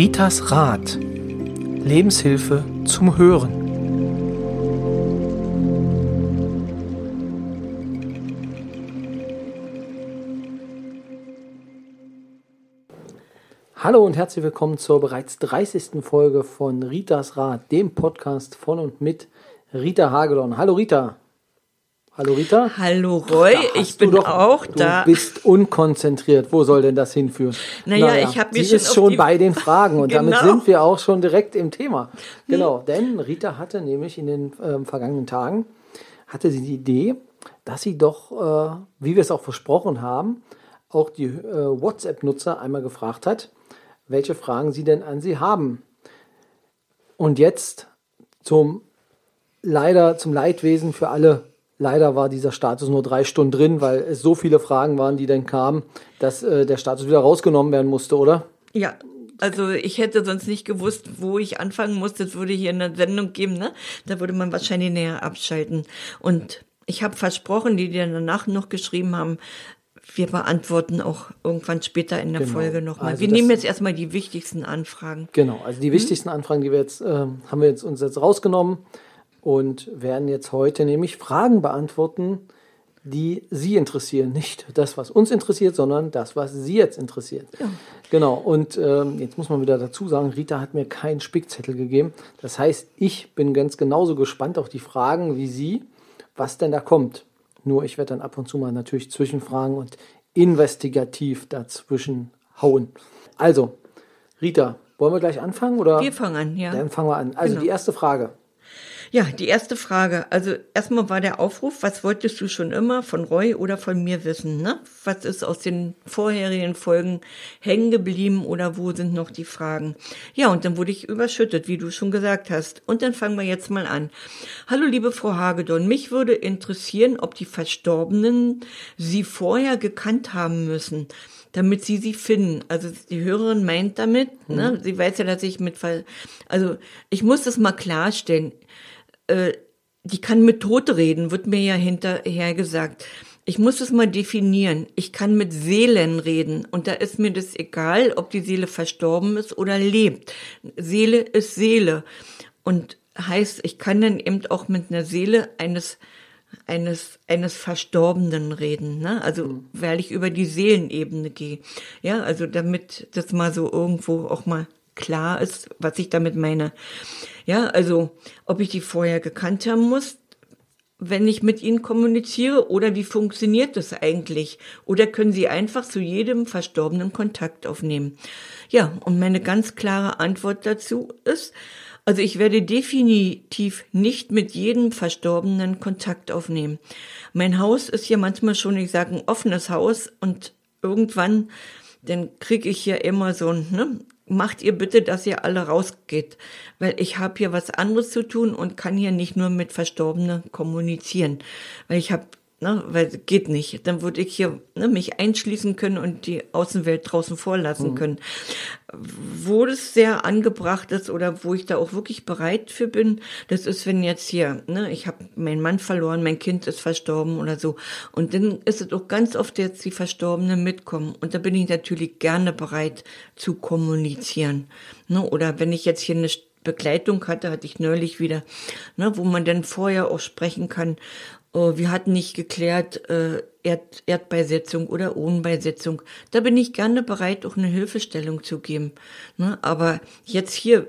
Ritas Rat. Lebenshilfe zum Hören. Hallo und herzlich willkommen zur bereits 30. Folge von Ritas Rat, dem Podcast von und mit Rita Hagedorn. Hallo Rita. Hallo Rita. Hallo Roy, ich bin doch, auch du da. Du bist unkonzentriert. Wo soll denn das hinführen? Naja, ich habe mich Sie ist schon bei den Fragen und damit Genau. sind wir auch schon direkt im Thema. Genau, denn Rita hatte nämlich in den ähm, vergangenen Tagen hatte sie die Idee, dass sie doch, äh, wie wir es auch versprochen haben, auch die äh, WhatsApp-Nutzer einmal gefragt hat, welche Fragen sie denn an sie haben. Und jetzt zum leider zum Leidwesen für alle. Leider war dieser Status nur drei Stunden drin, weil es so viele Fragen waren, die dann kamen, dass äh, der Status wieder rausgenommen werden musste, oder? Ja, also ich hätte sonst nicht gewusst, wo ich anfangen muss. Das würde hier eine Sendung geben, ne? Da würde man wahrscheinlich näher abschalten. Und ich habe versprochen, die, die dann danach noch geschrieben haben, wir beantworten auch irgendwann später in der Genau. Folge nochmal. Also wir nehmen jetzt erstmal die wichtigsten Anfragen. Genau, also die wichtigsten Anfragen, die wir jetzt, ähm, haben wir jetzt uns jetzt rausgenommen und werden jetzt heute nämlich Fragen beantworten, die Sie interessieren. Nicht das, was uns interessiert, sondern das, was Sie jetzt interessiert. Genau, und ähm, jetzt muss man wieder dazu sagen, Rita hat mir keinen Spickzettel gegeben. Das heißt, ich bin ganz genauso gespannt auf die Fragen wie Sie, was denn da kommt. Nur ich werde dann ab und zu mal natürlich zwischenfragen und investigativ dazwischen hauen. Also, Rita, wollen wir gleich anfangen? Oder? Wir fangen an, ja. Dann fangen wir an. Also Genau. die erste Frage. Ja, die erste Frage. Also erstmal war der Aufruf, was wolltest du schon immer von Roy oder von mir wissen? Ne? Was ist aus den vorherigen Folgen hängen geblieben oder wo sind noch die Fragen? Ja, und dann wurde ich überschüttet, wie du schon gesagt hast. Und dann fangen wir jetzt mal an. Hallo liebe Frau Hagedorn, mich würde interessieren, ob die Verstorbenen Sie vorher gekannt haben müssen damit sie sie finden. Also die Hörerin meint damit, ne, sie weiß ja, dass ich mit, also ich muss das mal klarstellen. Äh, die kann mit Tote reden, wird mir ja hinterher gesagt. Ich muss es mal definieren. Ich kann mit Seelen reden und da ist mir das egal, ob die Seele verstorben ist oder lebt. Seele ist Seele und heißt, ich kann dann eben auch mit einer Seele eines eines eines Verstorbenen reden, ne? Also weil ich über die Seelenebene gehe, ja, also damit das mal so irgendwo auch mal klar ist, was ich damit meine. Ja, also ob ich die vorher gekannt haben muss, wenn ich mit ihnen kommuniziere oder wie funktioniert das eigentlich? Oder können sie einfach zu jedem Verstorbenen Kontakt aufnehmen? Ja, und meine ganz klare Antwort dazu ist, also ich werde definitiv nicht mit jedem Verstorbenen Kontakt aufnehmen. Mein Haus ist hier manchmal schon, ich sage, ein offenes Haus und irgendwann, dann kriege ich hier immer so ein, ne, macht ihr bitte, dass ihr alle rausgeht, weil ich habe hier was anderes zu tun und kann hier nicht nur mit Verstorbenen kommunizieren, weil ich habe Ne, weil geht nicht. Dann würde ich hier ne, mich einschließen können und die Außenwelt draußen vorlassen können. Wo das sehr angebracht ist oder wo ich da auch wirklich bereit für bin, das ist, wenn jetzt hier, ne, ich habe meinen Mann verloren, mein Kind ist verstorben oder so. Und dann ist es auch ganz oft jetzt die Verstorbenen mitkommen. Und da bin ich natürlich gerne bereit zu kommunizieren. Ne, oder wenn ich jetzt hier eine Begleitung hatte, hatte ich neulich wieder, ne, wo man dann vorher auch sprechen kann. Oh, wir hatten nicht geklärt, äh, Erd Erdbeisetzung oder Ohnbeisetzung. Da bin ich gerne bereit, auch eine Hilfestellung zu geben. Ne? Aber jetzt hier,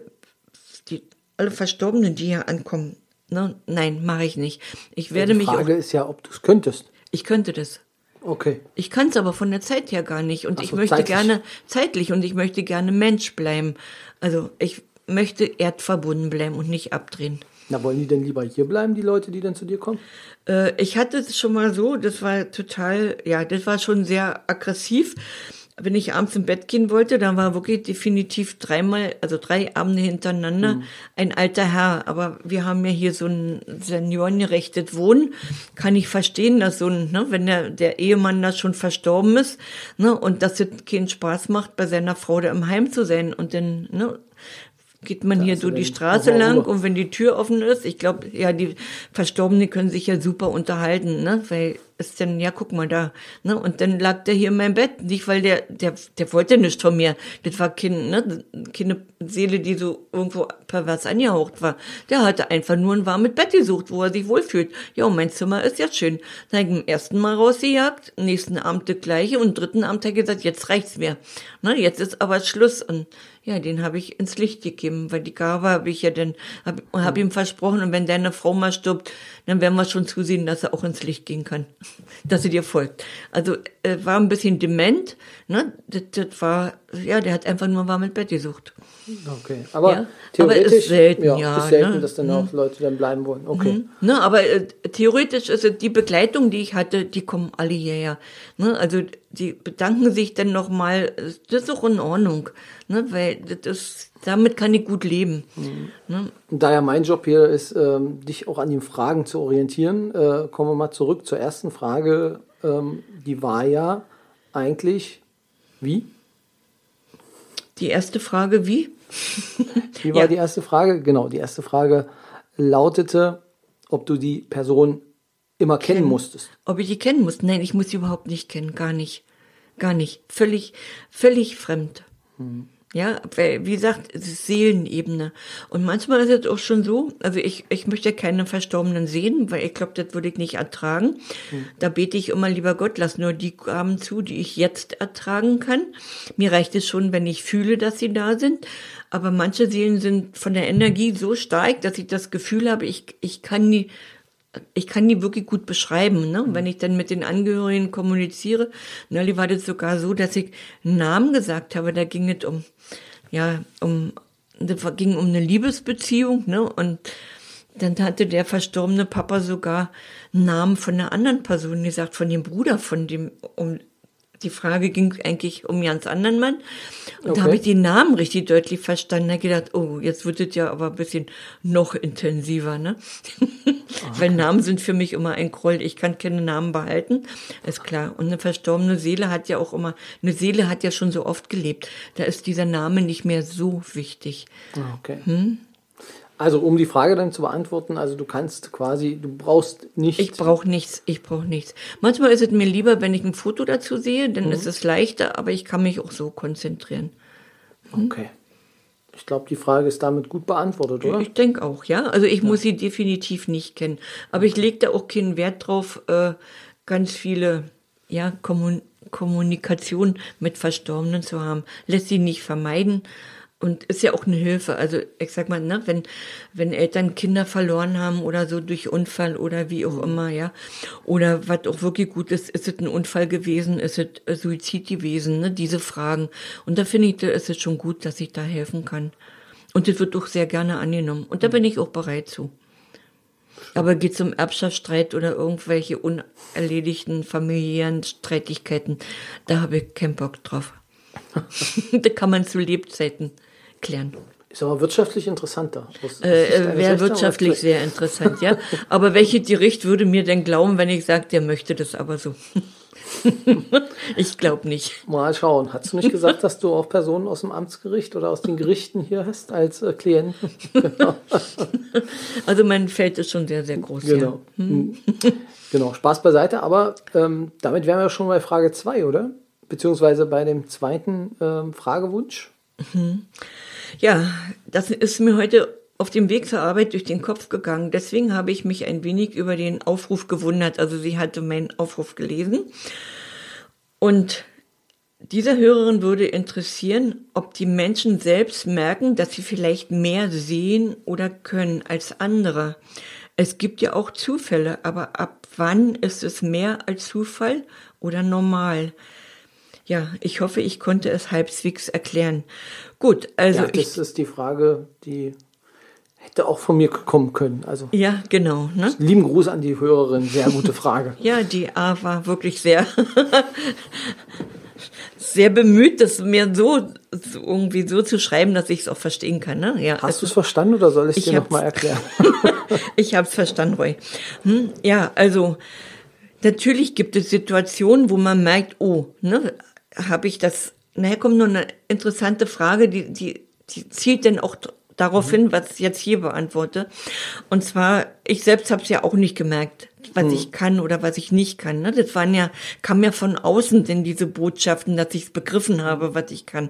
die, alle Verstorbenen, die hier ankommen, ne? nein, mache ich nicht. Ich werde Die mich Frage auch, ist ja, ob du es könntest. ich könnte das. Okay. Ich kann es aber von der Zeit her gar nicht. Und Ach ich so, möchte zeitlich. gerne zeitlich und ich möchte gerne Mensch bleiben. Also ich möchte erdverbunden bleiben und nicht abdrehen. Na, wollen die denn lieber hier bleiben, die Leute, die dann zu dir kommen? Äh, ich hatte es schon mal so, das war total, ja, das war schon sehr aggressiv. Wenn ich abends im Bett gehen wollte, dann war wirklich definitiv dreimal, also drei Abende hintereinander ein alter Herr. Aber wir haben ja hier so ein seniorengerechtes Wohnen. Kann ich verstehen, dass so ein, ne, wenn der, der Ehemann da schon verstorben ist, ne, und dass es keinen Spaß macht, bei seiner Frau da im Heim zu sein und dann, ne, geht man hier hast du so die Straße lang und wenn die Tür offen ist, ich glaube, ja, die Verstorbenen können sich ja super unterhalten, ne? Weil ist denn, ja, guck mal da, ne? Und dann lag der hier in meinem Bett, nicht weil der, der, der wollte nichts von mir. Das war Kind, ne? Keine Seele, die so irgendwo pervers angehaucht war. Der hatte einfach nur ein warmes Bett gesucht, wo er sich wohlfühlt. Ja, und mein Zimmer ist jetzt schön. Dann habe ich im ersten Mal rausgejagt, nächsten Abend das gleiche und dritten Abend hat er gesagt, jetzt reicht's mir. Ne? Jetzt ist aber Schluss. Und ja, den habe ich ins Licht gegeben, weil die Gabe habe ich ja dann, habe hab ihm versprochen, und wenn deine Frau mal stirbt, dann werden wir schon zusehen, dass er auch ins Licht gehen kann, dass er dir folgt. Also äh, war ein bisschen dement, ne? Das, das war, ja, der hat einfach nur warmes Bett gesucht. Okay, aber Ja, theoretisch aber ist selten, ja, ist selten, ne? dass dann auch Leute dann bleiben wollen. Okay. Mhm. Ne, aber äh, theoretisch ist es die Begleitung, die ich hatte, die kommen alle hierher. Ne, also die bedanken sich dann nochmal, das ist auch in Ordnung, ne, weil das ist, damit kann ich gut leben. Ne? Und da ja mein Job hier ist, ähm, dich auch an den Fragen zu orientieren, äh, kommen wir mal zurück zur ersten Frage. Ähm, die war ja eigentlich, wie? Die erste Frage, wie? Wie war Ja. die erste Frage? Genau, die erste Frage lautete, ob du die Person immer kennen musstest. Ob ich die kennen muss? Nein, ich muss sie überhaupt nicht kennen, gar nicht. Gar nicht. Völlig, völlig fremd. Ja, weil, wie gesagt, es ist Seelenebene. Und manchmal ist es auch schon so, also ich, ich möchte keine Verstorbenen sehen, weil ich glaube, das würde ich nicht ertragen. Da bete ich immer, lieber Gott, lass nur die Gaben zu, die ich jetzt ertragen kann. Mir reicht es schon, wenn ich fühle, dass sie da sind. Aber manche Seelen sind von der Energie so stark, dass ich das Gefühl habe, ich, ich kann die ich kann die wirklich gut beschreiben, ne? Wenn ich dann mit den Angehörigen kommuniziere, neulich war das sogar so, dass ich einen Namen gesagt habe, da ging es um, ja, um, das ging um eine Liebesbeziehung, ne? Und dann hatte der verstorbene Papa sogar einen Namen von einer anderen Person gesagt, von dem Bruder, von dem, um, die Frage ging eigentlich um ganz anderen Mann. Und Okay. da habe ich den Namen richtig deutlich verstanden. Da gedacht, oh, jetzt wird es ja aber ein bisschen noch intensiver, ne? Weil Namen sind für mich immer ein Groll. Ich kann keine Namen behalten, ist klar. Und eine verstorbene Seele hat ja auch immer, eine Seele hat ja schon so oft gelebt. Da ist dieser Name nicht mehr so wichtig. Ah, Okay. Hm? Also um die Frage dann zu beantworten, also du kannst quasi, du brauchst nicht. Ich brauche nichts, ich brauche nichts. Manchmal ist es mir lieber, wenn ich ein Foto dazu sehe, dann Mhm. ist es leichter, aber ich kann mich auch so konzentrieren. Okay. Ich glaube, die Frage ist damit gut beantwortet, oder? Ich denke auch, ja. Also ich muss sie definitiv nicht kennen. Aber ich lege da auch keinen Wert drauf, äh, ganz viele ja, Kommun Kommunikation mit Verstorbenen zu haben. Lässt sie nicht vermeiden. Und ist ja auch eine Hilfe. Also ich sag mal, ne, wenn, wenn Eltern Kinder verloren haben oder so durch Unfall oder wie auch immer, ja. Oder was auch wirklich gut ist, ist es ein Unfall gewesen, ist es äh, Suizid gewesen, ne? Diese Fragen. Und da finde ich, da ist es schon gut, dass ich da helfen kann. Und das wird auch sehr gerne angenommen. Und da bin ich auch bereit zu. Aber geht es um Erbschaftsstreit oder irgendwelche unerledigten familiären Streitigkeiten, da habe ich keinen Bock drauf. da kann man zu Lebzeiten klären. Ist aber wirtschaftlich interessanter. Äh, eines Wäre wirtschaftlich vielleicht. sehr interessant, ja. Aber welche Gericht würde mir denn glauben, wenn ich sage, der möchte das aber so? ich glaube nicht. Mal schauen. Hast du nicht gesagt, dass du auch Personen aus dem Amtsgericht oder aus den Gerichten hier hast als äh, Klienten? Also mein Feld ist schon sehr, sehr groß. Genau. Hm. Genau, Spaß beiseite, aber ähm, damit wären wir schon bei Frage 2, oder? Beziehungsweise bei dem zweiten ähm, Fragewunsch. Ja, das ist mir heute auf dem Weg zur Arbeit durch den Kopf gegangen. Deswegen habe ich mich ein wenig über den Aufruf gewundert. Also sie hatte meinen Aufruf gelesen. Und dieser Hörerin würde interessieren, ob die Menschen selbst merken, dass sie vielleicht mehr sehen oder können als andere. Es gibt ja auch Zufälle, aber ab wann ist es mehr als Zufall oder normal? Ja, ich hoffe, ich konnte es halbwegs erklären. Gut, also ja, ich, das ist die Frage, die hätte auch von mir kommen können. Also ja, genau, ne? lieben Gruß an die Hörerin, sehr gute Frage. Ja, die A war wirklich sehr, sehr bemüht, das mir so, so irgendwie so zu schreiben, dass ich es auch verstehen kann, ne? Ja, Hast du es verstanden oder soll ich es Ich dir nochmal erklären? ich habe es verstanden, Roy. Hm? Ja, also natürlich gibt es Situationen, wo man merkt, oh, ne, habe ich das. Naja, kommt nur eine interessante Frage, die, die, die zielt dann auch darauf hin, was ich jetzt hier beantworte. Und zwar, ich selbst habe es ja auch nicht gemerkt. was hm. ich kann oder was ich nicht kann. Ne? Das waren ja, kam ja von außen denn diese Botschaften, dass ich es begriffen habe, was ich kann.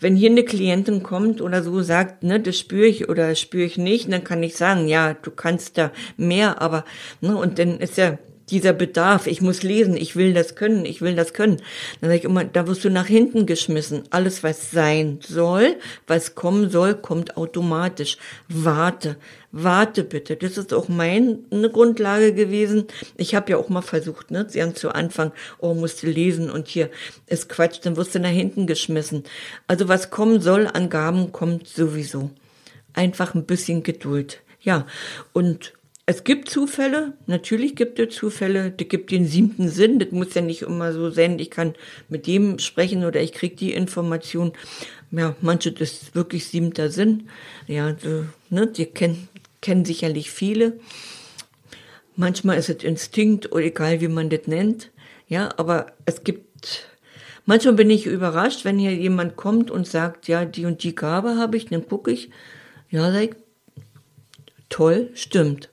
Wenn hier eine Klientin kommt oder so sagt, ne, das spüre ich oder spüre ich nicht, dann kann ich sagen, ja, du kannst da mehr, aber, ne, und dann ist ja, dieser Bedarf, ich muss lesen, ich will das können, ich will das können. Dann sage ich immer, da wirst du nach hinten geschmissen. Alles, was sein soll, was kommen soll, kommt automatisch. Warte, warte bitte. Das ist auch meine Grundlage gewesen. Ich habe ja auch mal versucht, ne, ganz zu Anfang, oh, musst du lesen und hier ist Quatsch, dann wirst du nach hinten geschmissen. Also was kommen soll an Gaben, kommt sowieso. Einfach ein bisschen Geduld. Ja, und es gibt Zufälle, natürlich gibt es Zufälle, das gibt den siebten Sinn, das muss ja nicht immer so sein, ich kann mit dem sprechen oder ich krieg die Information. Ja, manche, das ist wirklich siebter Sinn. Ja, so, ne, die kennen, kennen sicherlich viele. Manchmal ist es Instinkt oder egal wie man das nennt. Ja, aber es gibt, manchmal bin ich überrascht, wenn hier jemand kommt und sagt, ja, die und die Gabe habe ich, dann gucke ich, ja, ich, toll, stimmt.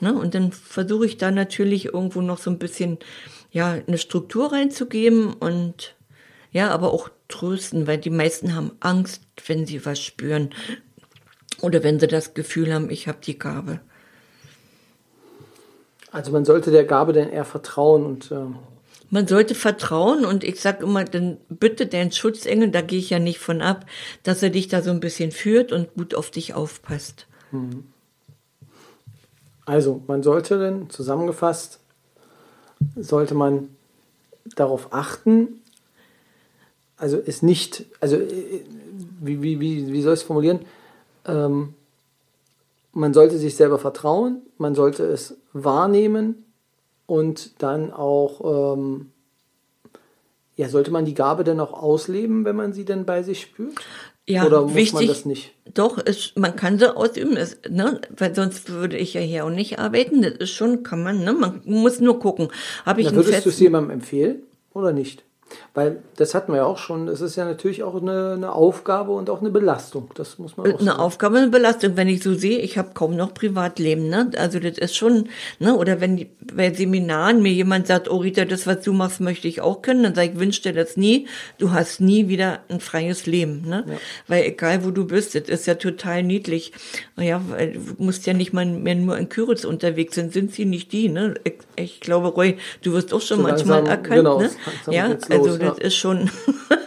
Ne? Und dann versuche ich da natürlich irgendwo noch so ein bisschen ja eine Struktur reinzugeben und ja, aber auch trösten, weil die meisten haben Angst, wenn sie was spüren oder wenn sie das Gefühl haben, ich habe die Gabe. Also man sollte der Gabe denn eher vertrauen und äh man sollte vertrauen und ich sag immer, dann bitte deinen Schutzengel, da gehe ich ja nicht von ab, dass er dich da so ein bisschen führt und gut auf dich aufpasst. Mhm. Also, man sollte denn, zusammengefasst, sollte man darauf achten, also es nicht, also wie, wie, wie, wie soll ich es formulieren? Ähm, man sollte sich selber vertrauen, man sollte es wahrnehmen und dann auch, ähm, ja, sollte man die Gabe denn auch ausleben, wenn man sie denn bei sich spürt? Ja, Oder muss wichtig, man das nicht? Doch, ist, man kann sie ausüben, ist, ne? weil sonst würde ich ja hier auch nicht arbeiten. Das ist schon, kann man, ne? man muss nur gucken. Habe ich Na, würdest du es jemandem empfehlen oder nicht? Weil das hatten wir ja auch schon. Es ist ja natürlich auch eine, eine, Aufgabe und auch eine Belastung. Das muss man auch Eine sagen. Aufgabe, eine Belastung. Wenn ich so sehe, ich habe kaum noch Privatleben. Ne? Also das ist schon, ne? oder wenn bei Seminaren mir jemand sagt, oh Rita, das, was du machst, möchte ich auch können, dann sage ich, wünsch dir das nie. Du hast nie wieder ein freies Leben. Ne? Ja. Weil egal, wo du bist, das ist ja total niedlich. Ja, weil du musst ja nicht mal mehr nur in Küritz unterwegs sind, sind sie nicht die. Ne? Ich, ich glaube, Roy, du wirst auch schon so manchmal langsam, erkannt. Genau, ne? Ja, also das ja. ist schon,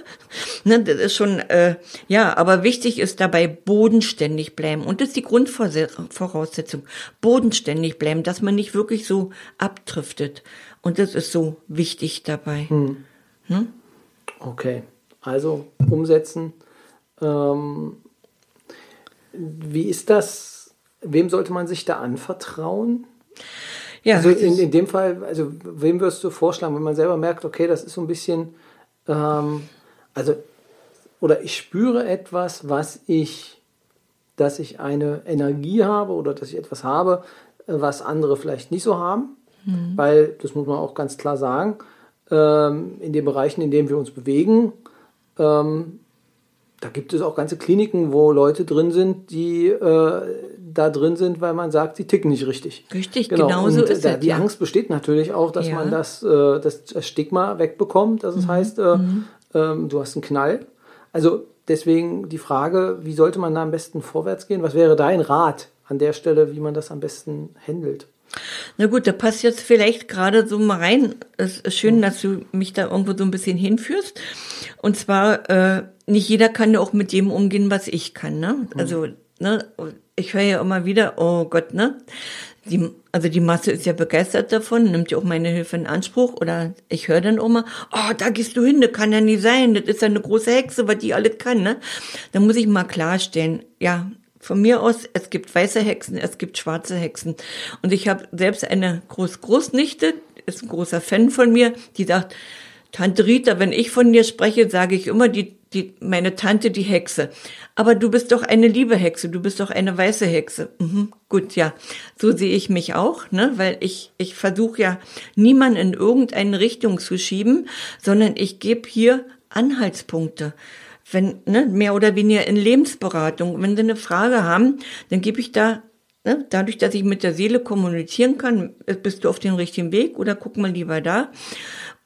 ne, das ist schon, äh, ja, aber wichtig ist dabei bodenständig bleiben. Und das ist die Grundvoraussetzung. Bodenständig bleiben, dass man nicht wirklich so abdriftet. Und das ist so wichtig dabei. Hm. Hm? Okay, also umsetzen. Ähm, wie ist das? Wem sollte man sich da anvertrauen? Ja, also in, in dem Fall, also wem wirst du vorschlagen, wenn man selber merkt, okay, das ist so ein bisschen, ähm, also, oder ich spüre etwas, was ich, dass ich eine Energie habe oder dass ich etwas habe, äh, was andere vielleicht nicht so haben, mhm. weil, das muss man auch ganz klar sagen, ähm, in den Bereichen, in denen wir uns bewegen, ähm, da gibt es auch ganze Kliniken, wo Leute drin sind, die äh, da drin sind, weil man sagt, sie ticken nicht richtig. Richtig, genau, genau so ist es. Die ja. Angst besteht natürlich auch, dass ja. man das, äh, das Stigma wegbekommt, dass es mhm. heißt, äh, mhm. ähm, du hast einen Knall. Also deswegen die Frage, wie sollte man da am besten vorwärts gehen? Was wäre dein Rat an der Stelle, wie man das am besten handelt? Na gut, da passt jetzt vielleicht gerade so mal rein. Es ist schön, dass du mich da irgendwo so ein bisschen hinführst. Und zwar, äh, nicht jeder kann ja auch mit dem umgehen, was ich kann. Ne? Also, ne, ich höre ja immer wieder, oh Gott, ne? Die, also die Masse ist ja begeistert davon, nimmt ja auch meine Hilfe in Anspruch. Oder ich höre dann immer, oh, da gehst du hin, das kann ja nie sein, das ist ja eine große Hexe, was die alles kann. Ne? Da muss ich mal klarstellen, ja, von mir aus, es gibt weiße Hexen, es gibt schwarze Hexen. Und ich habe selbst eine Groß-Großnichte, ist ein großer Fan von mir, die sagt, Tante Rita, wenn ich von dir spreche, sage ich immer die, die, meine Tante, die Hexe. Aber du bist doch eine liebe Hexe, du bist doch eine weiße Hexe. Mhm, gut, ja, so sehe ich mich auch, ne? weil ich, ich versuche ja niemanden in irgendeine Richtung zu schieben, sondern ich gebe hier Anhaltspunkte wenn, ne, mehr oder weniger in Lebensberatung, wenn sie eine Frage haben, dann gebe ich da ne, dadurch, dass ich mit der Seele kommunizieren kann, bist du auf dem richtigen Weg oder guck mal lieber da.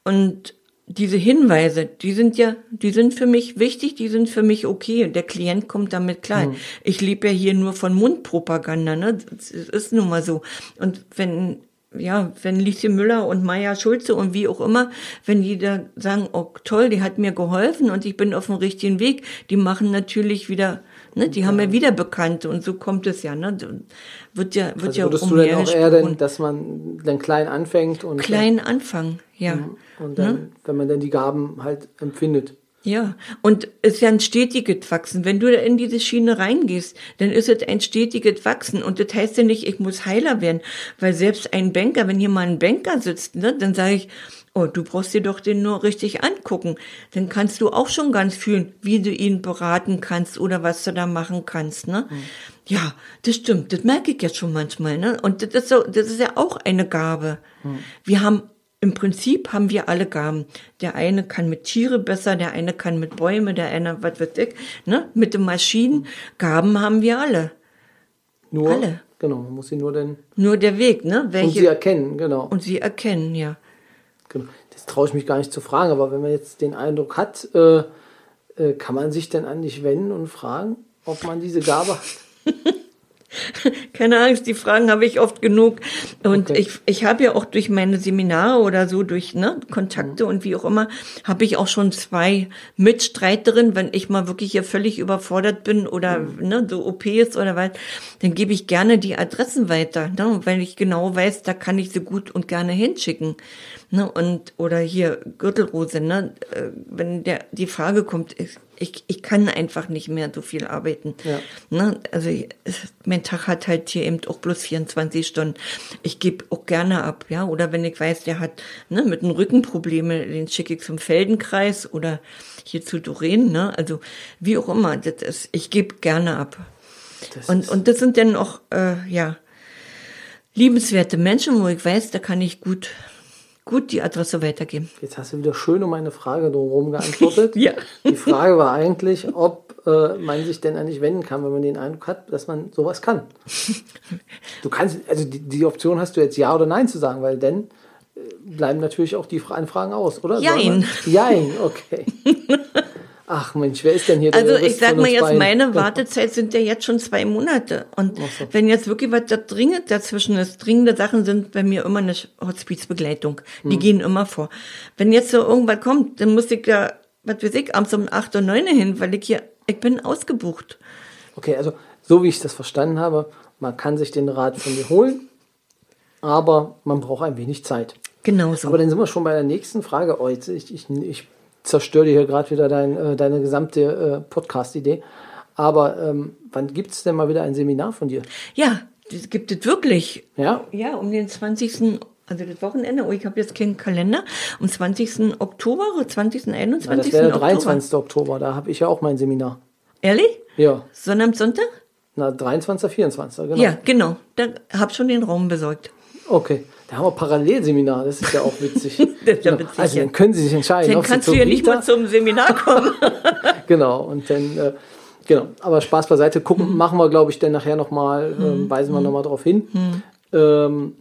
Und diese Hinweise, die sind ja, die sind für mich wichtig, die sind für mich okay. Der Klient kommt damit klar. Mhm. Ich lebe ja hier nur von Mundpropaganda, ne? Das ist nun mal so. Und wenn ja, wenn Lieschen Müller und Maya Schulze und wie auch immer, wenn die da sagen, oh toll, die hat mir geholfen und ich bin auf dem richtigen Weg, die machen natürlich wieder, ne, die ja. haben ja wieder Bekannte und so kommt es ja, ne, wird ja, wird also ja würdest du denn auch eher denn, dass man dann klein anfängt und klein anfangen, ja. Mhm. Und dann, ne? wenn man dann die Gaben halt empfindet. Ja, und es ist ja ein stetiges Wachsen. Wenn du da in diese Schiene reingehst, dann ist es ein stetiges Wachsen. Und das heißt ja nicht, ich muss Heiler werden. Weil selbst ein Banker, wenn hier mal ein Banker sitzt, ne, dann sage ich, oh, du brauchst dir doch den nur richtig angucken. Dann kannst du auch schon ganz fühlen, wie du ihn beraten kannst oder was du da machen kannst. Ne? Mhm. Ja, das stimmt. Das merke ich jetzt schon manchmal. Ne? Und das ist, so, das ist ja auch eine Gabe. Mhm. Wir haben im Prinzip haben wir alle Gaben. Der eine kann mit Tiere besser, der eine kann mit Bäume, der eine, was wird ich, ne? Mit den Maschinen. Gaben haben wir alle. Nur, alle. Genau, man muss sie nur denn. Nur der Weg, ne? Welche, und sie erkennen, genau. Und sie erkennen, ja. Genau. Das traue ich mich gar nicht zu fragen, aber wenn man jetzt den Eindruck hat, äh, äh, kann man sich denn an dich wenden und fragen, ob man diese Gabe hat? Keine Angst, die Fragen habe ich oft genug. Und okay. ich, ich habe ja auch durch meine Seminare oder so, durch ne, Kontakte mhm. und wie auch immer, habe ich auch schon zwei Mitstreiterinnen, wenn ich mal wirklich hier völlig überfordert bin oder mhm. ne, so OPs oder was, dann gebe ich gerne die Adressen weiter, ne, weil ich genau weiß, da kann ich sie gut und gerne hinschicken. Ne, und oder hier Gürtelrose, ne, äh, wenn der die Frage kommt, ich, ich kann einfach nicht mehr so viel arbeiten. Ja. Ne? Also mein Tag hat halt hier eben auch bloß 24 Stunden. Ich gebe auch gerne ab, ja. Oder wenn ich weiß, der hat ne, mit den Rückenprobleme, den schicke ich zum Feldenkreis oder hier zu Doreen, ne? Also wie auch immer, das ist, ich gebe gerne ab. Das und, und das sind dann auch, äh, ja, liebenswerte Menschen, wo ich weiß, da kann ich gut gut die Adresse weitergeben. Jetzt hast du wieder schön um meine Frage drumherum geantwortet. ja. Die Frage war eigentlich, ob äh, man sich denn eigentlich wenden kann, wenn man den Eindruck hat, dass man sowas kann. Du kannst, also die, die Option hast du jetzt Ja oder Nein zu sagen, weil dann äh, bleiben natürlich auch die Anfragen aus, oder? Jein. Jein, okay. Ach Mensch, wer ist denn hier? Also ich sag mal jetzt, beiden? meine Wartezeit sind ja jetzt schon zwei Monate. Und so. wenn jetzt wirklich was da dringend dazwischen ist, dringende Sachen sind bei mir immer eine Hospizbegleitung. Die hm. gehen immer vor. Wenn jetzt so irgendwas kommt, dann muss ich ja, was weiß ich, abends um acht oder neun hin, weil ich hier, ich bin ausgebucht. Okay, also so wie ich das verstanden habe, man kann sich den Rat von mir holen, aber man braucht ein wenig Zeit. Genau so. Aber dann sind wir schon bei der nächsten Frage. Oh, jetzt, ich, ich, ich zerstöre dir hier gerade wieder dein, äh, deine gesamte äh, Podcast-Idee. Aber ähm, wann gibt es denn mal wieder ein Seminar von dir? Ja, das gibt es wirklich. Ja? Ja, um den 20. Also das Wochenende, oh, ich habe jetzt keinen Kalender, am 20. Oktober, 20. 21. Ja, das wäre der 23. Oktober, Oktober da habe ich ja auch mein Seminar. Ehrlich? Ja. Am Sonntag? Na, 23. 24. genau. Ja, genau. Da habe schon den Raum besorgt. Okay. Da haben wir Parallelseminar, das ist ja auch witzig. das ist ja genau. witzig also dann können Sie sich entscheiden. Dann kannst du ja nicht mal zum Seminar kommen. genau, und dann, äh, genau, aber Spaß beiseite, gucken, mhm. machen wir, glaube ich, dann nachher nochmal, äh, mhm. weisen wir nochmal darauf hin. Mhm. Ähm,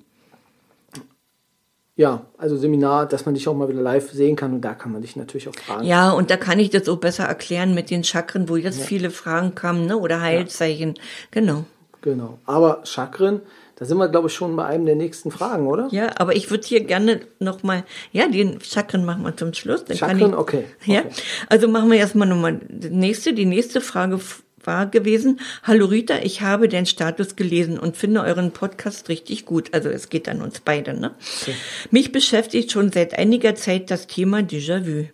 ja, also Seminar, dass man dich auch mal wieder live sehen kann und da kann man dich natürlich auch fragen. Ja, und da kann ich das auch besser erklären mit den Chakren, wo jetzt ja. viele Fragen kamen, ne? oder Heilzeichen. Ja. Genau. Genau. Aber Chakren, da sind wir, glaube ich, schon bei einem der nächsten Fragen, oder? Ja, aber ich würde hier gerne nochmal, ja, den Chakren machen wir zum Schluss. Dann Chakren, ich, okay. Ja, also machen wir erstmal nochmal die nächste. Die nächste Frage war gewesen, hallo Rita, ich habe den Status gelesen und finde euren Podcast richtig gut. Also es geht an uns beide, ne? Okay. Mich beschäftigt schon seit einiger Zeit das Thema Déjà-vu.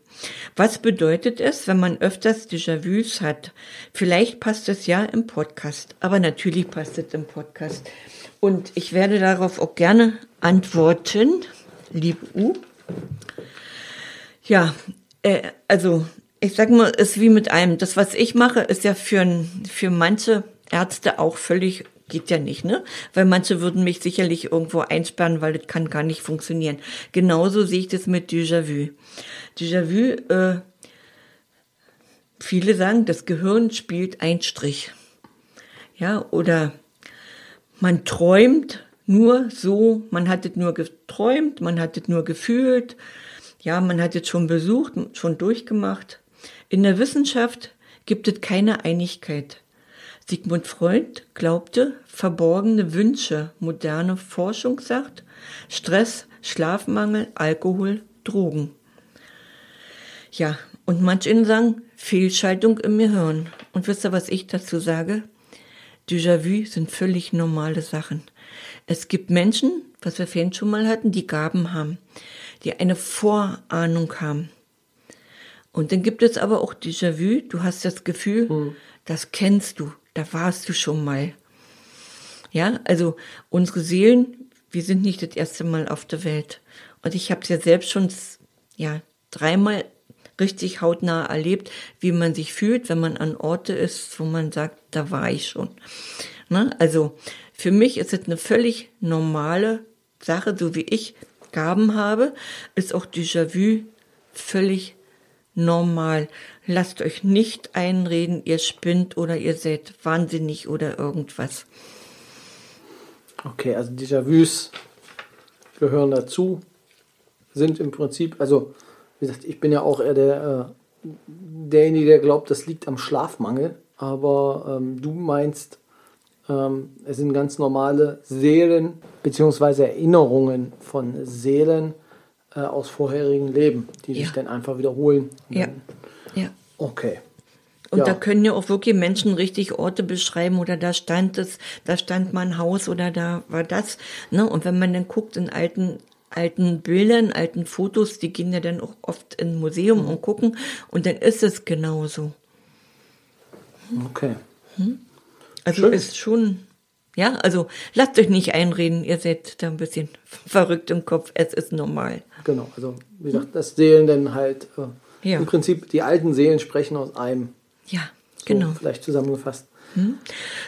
Was bedeutet es, wenn man öfters Déjà-vus hat? Vielleicht passt es ja im Podcast, aber natürlich passt es im Podcast. Und ich werde darauf auch gerne antworten, liebe U. Ja, äh, also ich sag mal, es ist wie mit einem. Das, was ich mache, ist ja für, für manche Ärzte auch völlig geht ja nicht, ne? Weil manche würden mich sicherlich irgendwo einsperren, weil das kann gar nicht funktionieren. Genauso sehe ich das mit Déjà-vu. Déjà-vu, äh, viele sagen, das Gehirn spielt einen Strich. Ja, oder man träumt nur so, man hat es nur geträumt, man hat es nur gefühlt, ja, man hat es schon besucht, schon durchgemacht. In der Wissenschaft gibt es keine Einigkeit. Sigmund Freud glaubte, verborgene Wünsche, moderne Forschung sagt, Stress, Schlafmangel, Alkohol, Drogen. Ja, und manche sagen, Fehlschaltung im Gehirn. Und wisst ihr, was ich dazu sage? Déjà-vu sind völlig normale Sachen. Es gibt Menschen, was wir vorhin schon mal hatten, die Gaben haben, die eine Vorahnung haben. Und dann gibt es aber auch Déjà-vu, du hast das Gefühl, hm. das kennst du, da warst du schon mal. Ja, also unsere Seelen, wir sind nicht das erste Mal auf der Welt. Und ich habe es ja selbst schon ja dreimal richtig hautnah erlebt, wie man sich fühlt, wenn man an Orte ist, wo man sagt, da war ich schon. Ne? Also für mich ist es eine völlig normale Sache, so wie ich Gaben habe, ist auch Déjà-vu völlig normal. Lasst euch nicht einreden, ihr spinnt oder ihr seid wahnsinnig oder irgendwas. Okay, also Déjà-vus gehören dazu, sind im Prinzip, also wie gesagt, ich bin ja auch eher der, äh, derjenige, der glaubt, das liegt am Schlafmangel, aber ähm, du meinst, ähm, es sind ganz normale Seelen bzw. Erinnerungen von Seelen äh, aus vorherigen Leben, die sich dann einfach wiederholen. Ja. ja. Okay. Und ja. da können ja auch wirklich Menschen richtig Orte beschreiben oder da stand es, da stand mal ein Haus oder da war das. Ne? Und wenn man dann guckt in alten alten Bildern, alten Fotos, die gehen ja dann auch oft in Museum und gucken und dann ist es genauso. Okay. Hm? Also Schön. ist schon, ja, also lasst euch nicht einreden, ihr seid da ein bisschen verrückt im Kopf, es ist normal. Genau, also wie gesagt, das Seelen dann halt, äh, ja. im Prinzip die alten Seelen sprechen aus einem. Ja, so genau. Vielleicht zusammengefasst. Hm?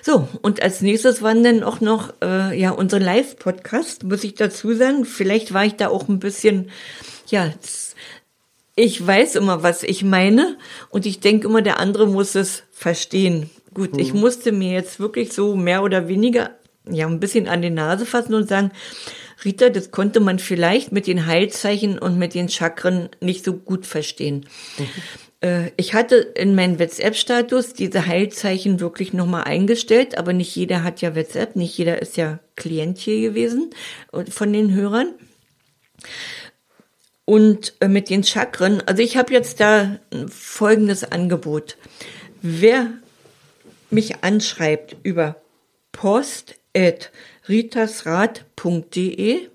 So, und als nächstes waren dann auch noch äh, ja unsere Live-Podcast, muss ich dazu sagen. Vielleicht war ich da auch ein bisschen, ja, ich weiß immer, was ich meine und ich denke immer, der andere muss es verstehen. Gut, hm. ich musste mir jetzt wirklich so mehr oder weniger ja ein bisschen an die Nase fassen und sagen, Rita, das konnte man vielleicht mit den Heilzeichen und mit den Chakren nicht so gut verstehen. Mhm. Äh, ich hatte in meinem WhatsApp-Status diese Heilzeichen wirklich nochmal eingestellt, aber nicht jeder hat ja WhatsApp, nicht jeder ist ja Klient hier gewesen äh, von den Hörern. Und äh, mit den Chakren, also ich habe jetzt da folgendes Angebot. Wer mich anschreibt über post.ritasrat.de,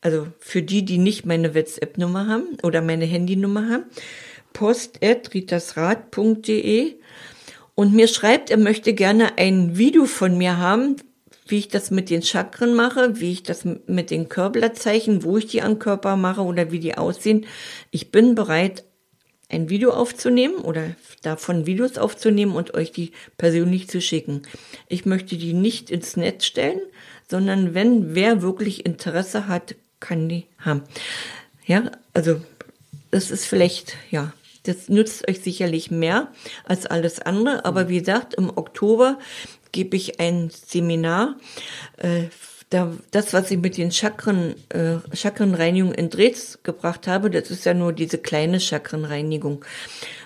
also für die, die nicht meine WhatsApp-Nummer haben oder meine Handynummer haben, post.ritasrat.de und mir schreibt, er möchte gerne ein Video von mir haben, wie ich das mit den Chakren mache, wie ich das mit den Körblerzeichen, wo ich die an Körper mache oder wie die aussehen. Ich bin bereit, ein Video aufzunehmen oder davon Videos aufzunehmen und euch die persönlich zu schicken. Ich möchte die nicht ins Netz stellen, sondern wenn wer wirklich Interesse hat, kann die haben. Ja, also das ist vielleicht, ja, das nützt euch sicherlich mehr als alles andere. Aber wie gesagt, im Oktober gebe ich ein Seminar. Äh, da, das, was ich mit den Chakren, äh, Chakrenreinigung in Drehs gebracht habe, das ist ja nur diese kleine Chakrenreinigung.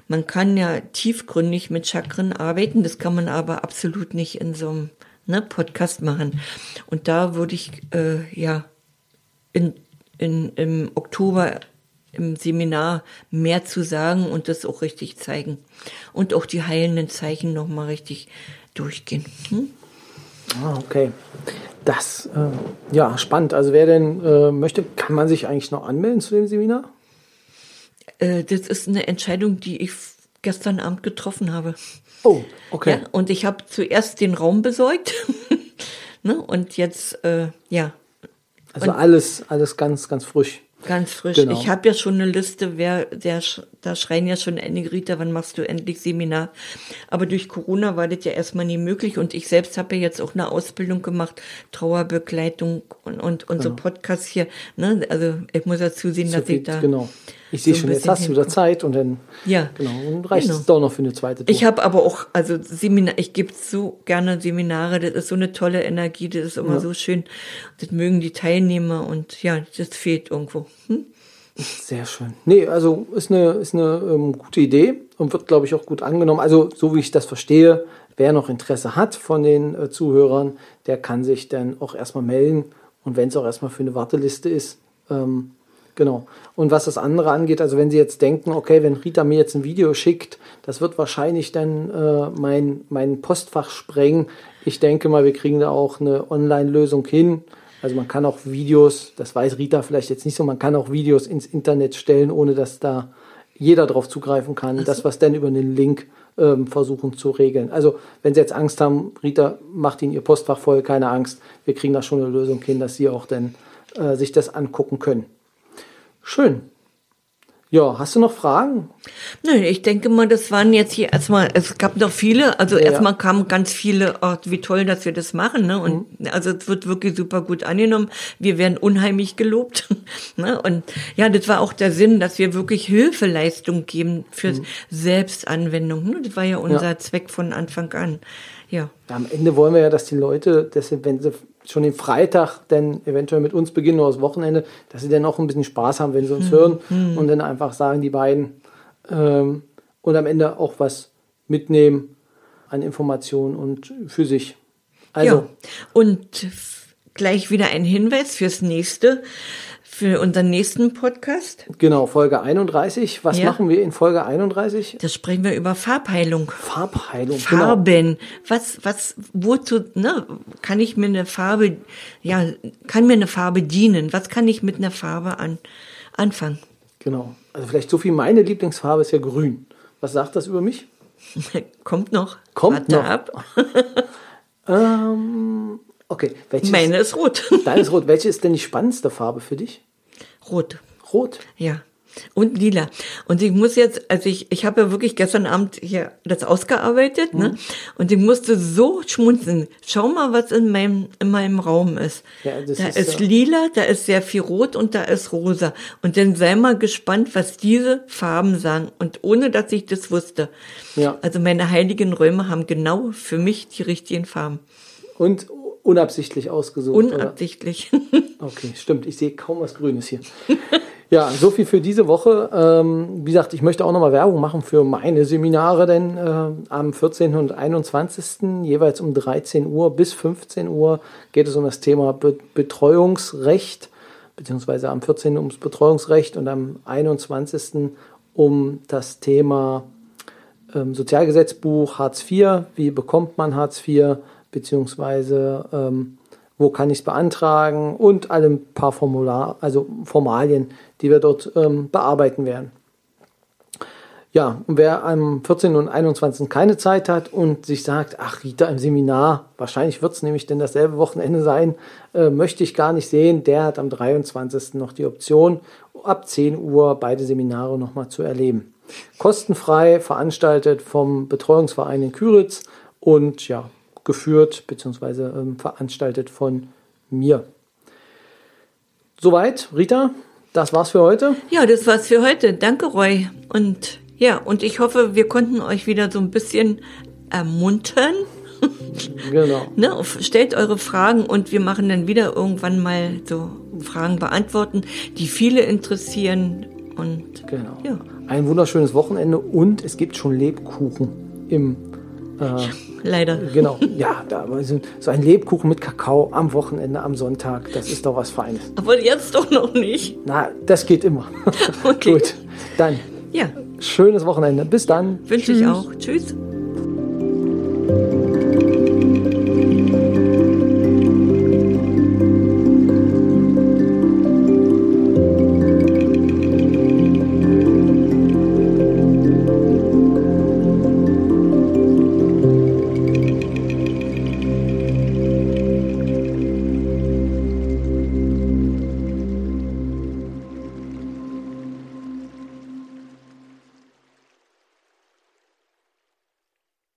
Man kann ja tiefgründig mit Chakren arbeiten, das kann man aber absolut nicht in so einem ne, Podcast machen. Und da würde ich äh, ja in, in, im Oktober im Seminar mehr zu sagen und das auch richtig zeigen. Und auch die heilenden Zeichen nochmal richtig durchgehen. Hm? Ah, okay. Das, äh, ja, spannend. Also wer denn äh, möchte, kann man sich eigentlich noch anmelden zu dem Seminar? Äh, das ist eine Entscheidung, die ich gestern Abend getroffen habe. Oh, okay. Ja, und ich habe zuerst den Raum besorgt. ne, und jetzt, äh, ja. Also und alles, alles ganz, ganz frisch. Ganz frisch. Genau. Ich habe ja schon eine Liste, wer, der, da schreien ja schon einige Rita, wann machst du endlich Seminar? Aber durch Corona war das ja erstmal nie möglich und ich selbst habe ja jetzt auch eine Ausbildung gemacht, Trauerbegleitung und, und unser genau. Podcast hier. Ne? Also ich muss dazu sehen, dass ich da. Genau. Ich sehe so schon, jetzt hast du hinkommen. Zeit und dann Ja. genau, und reicht Genau. es doch noch für eine zweite Tour. Ich habe aber auch, also Seminar, ich gebe so gerne Seminare, das ist so eine tolle Energie, das ist immer Ja. so schön. Das mögen die Teilnehmer und ja, das fehlt irgendwo. Hm? Sehr schön. Nee, also ist eine, ist eine ähm, gute Idee und wird, glaube ich, auch gut angenommen. Also, so wie ich das verstehe, wer noch Interesse hat von den äh, Zuhörern, der kann sich dann auch erstmal melden und wenn es auch erstmal für eine Warteliste ist. Ähm, genau. Und was das andere angeht, also wenn Sie jetzt denken, okay, wenn Rita mir jetzt ein Video schickt, das wird wahrscheinlich dann äh, mein, mein Postfach sprengen. Ich denke mal, wir kriegen da auch eine Online-Lösung hin. Also man kann auch Videos, das weiß Rita vielleicht jetzt nicht so, man kann auch Videos ins Internet stellen, ohne dass da jeder drauf zugreifen kann. Das, was dann über den Link ähm, versuchen zu regeln. Also wenn Sie jetzt Angst haben, Rita macht Ihnen Ihr Postfach voll, keine Angst. Wir kriegen da schon eine Lösung hin, dass Sie auch dann äh, sich das angucken können. Schön. Ja, hast du noch Fragen? Nö, ich denke mal, das waren jetzt hier erstmal, es gab noch viele, also Ja, erstmal kamen ganz viele, oh, wie toll, dass wir das machen, ne? Und Mhm. also es wird wirklich super gut angenommen. Wir werden unheimlich gelobt. ne? Und ja, das war auch der Sinn, dass wir wirklich Hilfeleistung geben für Selbstanwendung. Ne? Das war ja unser Mhm. Ja. Zweck von Anfang an. Ja, am Ende wollen wir ja, dass die Leute, dass sie, wenn sie schon den Freitag dann eventuell mit uns beginnen oder das Wochenende, dass sie dann auch ein bisschen Spaß haben, wenn sie uns hören und dann einfach sagen, die beiden, ähm, und am Ende auch was mitnehmen an Informationen und für sich. Also, ja. Und gleich wieder ein Hinweis fürs nächste, für unseren nächsten Podcast. genau, Folge 31. Was Ja. machen wir in Folge 31? Da sprechen wir über Farbheilung. Farbheilung. Genau. Farben. Was, was, wozu, ne, kann ich mir eine Farbe, ja, kann mir eine Farbe dienen? Was kann ich mit einer Farbe an, anfangen? Genau. Also vielleicht so viel, meine Lieblingsfarbe ist ja grün. Was sagt das über mich? Kommt noch. Kommt Warte noch. ab. Ähm, okay, welches? Meine ist rot. Deine ist rot. Welche ist denn die spannendste Farbe für dich? Rot. Rot. Ja. Und lila. Und ich muss jetzt, also ich, ich habe ja wirklich gestern Abend hier das ausgearbeitet, Mhm. ne? Und ich musste so schmunzeln. Schau mal, was in meinem, in meinem Raum ist. Ja, da ist ist, lila, da ist sehr viel rot und da ist rosa. Und dann sei mal gespannt, was diese Farben sagen. Und ohne, dass ich das wusste. Ja. Also meine heiligen Räume haben genau für mich die richtigen Farben. Und unabsichtlich ausgesucht. oder? Unabsichtlich. Okay, stimmt. Ich sehe kaum was Grünes hier. ja, so viel für diese Woche. Ähm, wie gesagt, ich möchte auch nochmal Werbung machen für meine Seminare, denn äh, am 14. und 21. jeweils um 13 Uhr bis 15 Uhr geht es um das Thema Be Betreuungsrecht, beziehungsweise am 14. ums Betreuungsrecht und am 21. um das Thema ähm, Sozialgesetzbuch Hartz IV, wie bekommt man Hartz IV, beziehungsweise ähm, wo kann ich es beantragen und alle ein paar Formular, also Formalien, die wir dort ähm, bearbeiten werden. Ja, und wer am 14. und 21. keine Zeit hat und sich sagt, ach, Rita im Seminar, wahrscheinlich wird es nämlich denn dasselbe Wochenende sein, äh, möchte ich gar nicht sehen, der hat am 23. noch die Option, ab 10 Uhr beide Seminare nochmal zu erleben. Kostenfrei veranstaltet vom Betreuungsverein in Küritz und ja, geführt bzw. Ähm, veranstaltet von mir. Soweit, Rita, das war's für heute. Ja, das war's für heute. Danke, Roy. Und ja, und ich hoffe, wir konnten euch wieder so ein bisschen ermuntern. Genau. Ne, stellt eure Fragen und wir machen dann wieder irgendwann mal so Fragen beantworten, die viele interessieren. Und Genau. Ja. Ein wunderschönes Wochenende und es gibt schon Lebkuchen im äh, leider. genau. Ja, da so ein Lebkuchen mit Kakao am Wochenende, am Sonntag. Das ist doch was Feines. Aber jetzt doch noch nicht. Na, das geht immer. Okay. Gut. Dann Ja, schönes Wochenende. Bis dann. wünsche ich auch. Tschüss.